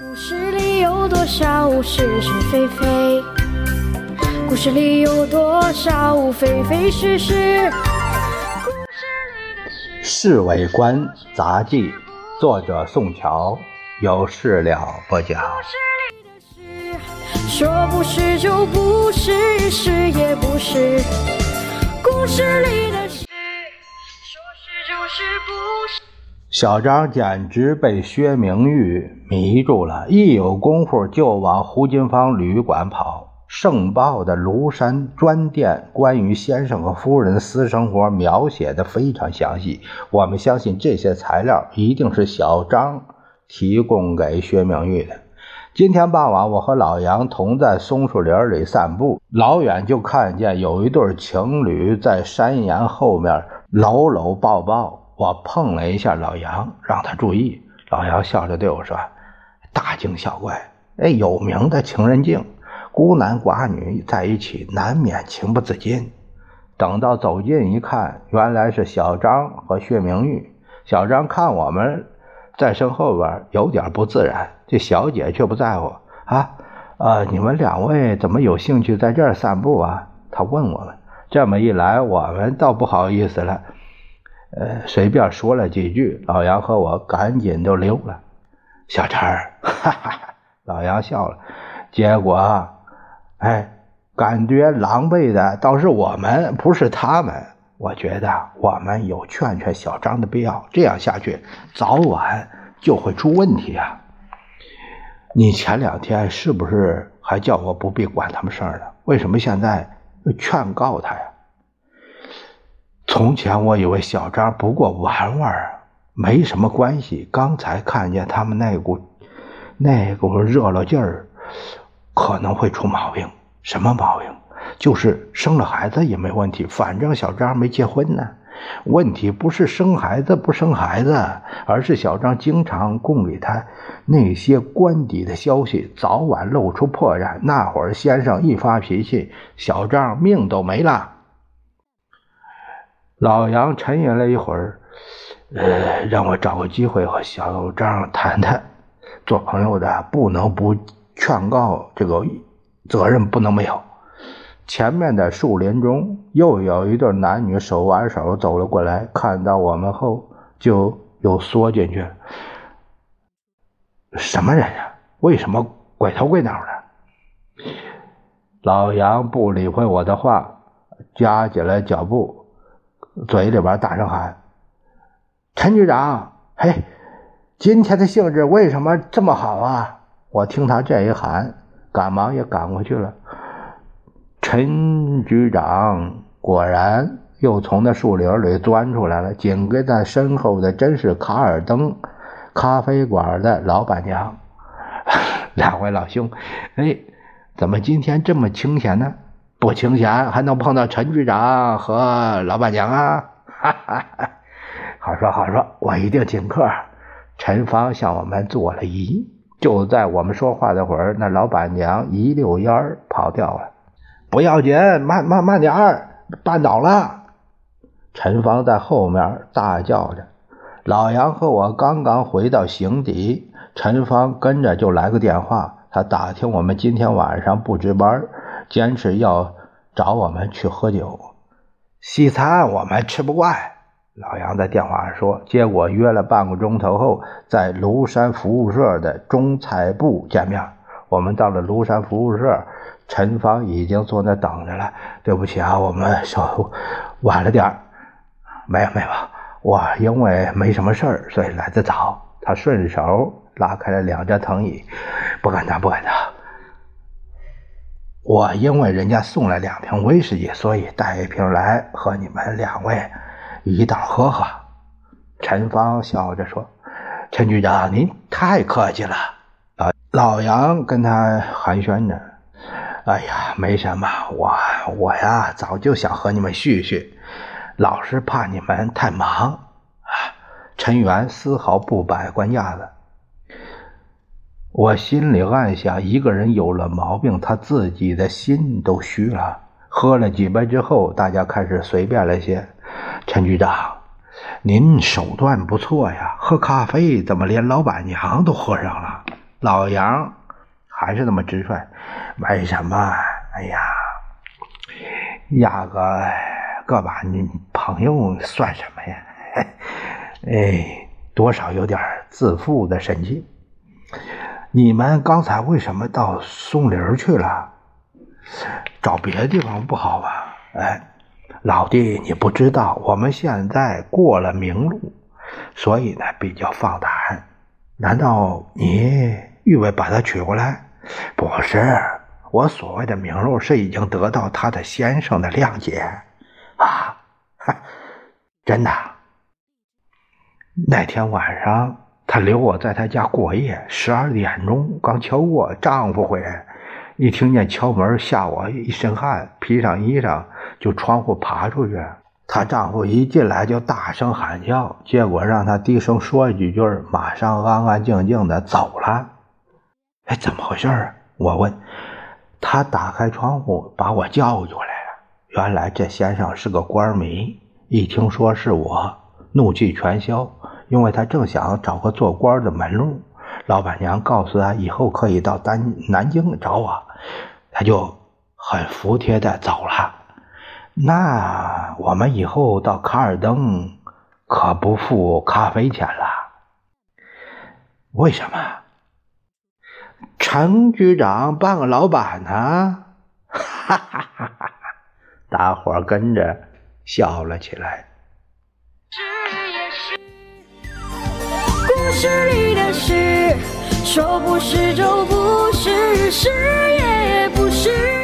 故事里有多少是是非非？故事里有多少非非是是？故事里的《侍卫官杂记》，作者宋乔，有事了不讲。故事里的事，说不是就不是，是也不是。故事里的事，说是就是不是。小张简直被薛明玉迷住了，一有功夫就往胡金芳旅馆跑。盛报的庐山专店关于先生和夫人私生活描写的非常详细，我们相信这些材料一定是小张提供给薛明玉的。今天傍晚，我和老杨同在松树林里散步，老远就看见有一对情侣在山岩后面搂搂抱抱。我碰了一下老杨，让他注意。老杨笑着对我说：“大惊小怪，哎，有名的情人镜，孤男寡女在一起，难免情不自禁。”等到走近一看，原来是小张和薛明玉。小张看我们在身后边，有点不自然。这小姐却不在乎啊，呃，你们两位怎么有兴趣在这儿散步啊？他问我们。这么一来，我们倒不好意思了。呃，随便说了几句，老杨和我赶紧就溜了。小陈儿，哈哈，老杨笑了。结果，哎，感觉狼狈的倒是我们，不是他们。我觉得我们有劝劝小张的必要。这样下去，早晚就会出问题啊。你前两天是不是还叫我不必管他们事儿呢？为什么现在又劝告他呀？从前我以为小张不过玩玩，没什么关系。刚才看见他们那股那股热了劲儿，可能会出毛病。什么毛病？就是生了孩子也没问题。反正小张没结婚呢。问题不是生孩子不生孩子，而是小张经常供给他那些官邸的消息，早晚露出破绽。那会儿先生一发脾气，小张命都没了。老杨沉吟了一会儿，呃，让我找个机会和小张谈谈。做朋友的不能不劝告，这个责任不能没有。前面的树林中又有一对男女手挽手走了过来，看到我们后就又缩进去。什么人呀？为什么鬼头鬼脑的？老杨不理会我的话，加紧了脚步。嘴里边大声喊：“陈局长，嘿，今天的兴致为什么这么好啊？”我听他这一喊，赶忙也赶过去了。陈局长果然又从那树林里钻出来了，紧跟在身后的真是卡尔登咖啡馆的老板娘。两位老兄，哎，怎么今天这么清闲呢？不清闲还能碰到陈局长和老板娘啊？哈哈，好说好说，我一定请客。陈芳向我们做了揖。就在我们说话的会儿，那老板娘一溜烟跑掉了。不要紧，慢慢慢点儿，绊倒了。陈芳在后面大叫着。老杨和我刚刚回到行邸，陈芳跟着就来个电话，他打听我们今天晚上不值班。坚持要找我们去喝酒，西餐我们吃不惯。老杨在电话上说，结果约了半个钟头后，在庐山服务社的中菜部见面。我们到了庐山服务社，陈芳已经坐那等着了。对不起啊，我们稍晚了点没有没有，我因为没什么事儿，所以来的早。他顺手拉开了两张藤椅，不敢当，不敢当。我因为人家送来两瓶威士忌，所以带一瓶来和你们两位一道喝喝。陈芳笑着说：“陈局长，您太客气了。”老老杨跟他寒暄着：“哎呀，没什么，我我呀，早就想和你们叙叙，老是怕你们太忙。”陈元丝毫不摆官架子。我心里暗想：一个人有了毛病，他自己的心都虚了。喝了几杯之后，大家开始随便了些。陈局长，您手段不错呀，喝咖啡怎么连老板娘都喝上了？老杨还是那么直率，为什么？哎呀，压个个把女朋友算什么呀？哎，多少有点自负的神气。你们刚才为什么到松林去了？找别的地方不好吧？哎，老弟，你不知道，我们现在过了明路，所以呢比较放胆。难道你预备把他娶过来？不是，我所谓的明路是已经得到他的先生的谅解啊！真的。那天晚上，他留我在他家过夜，十二点钟刚敲过，丈夫回来。一听见敲门，吓我一身汗，披上衣裳就窗户爬出去。她丈夫一进来就大声喊叫，结果让她低声说几句，马上安安静静的走了。哎，怎么回事？我问。他打开窗户把我叫过来了。原来这先生是个官迷，一听说是我，怒气全消，因为他正想找个做官的门路。老板娘告诉他以后可以到南南京找我。他就很服帖的走了。那我们以后到卡尔登可不付咖啡钱了。为什么？陈局长半个老板呢？哈哈哈哈！大伙跟着笑了起来。是你的事，说不是就不是，是也不是。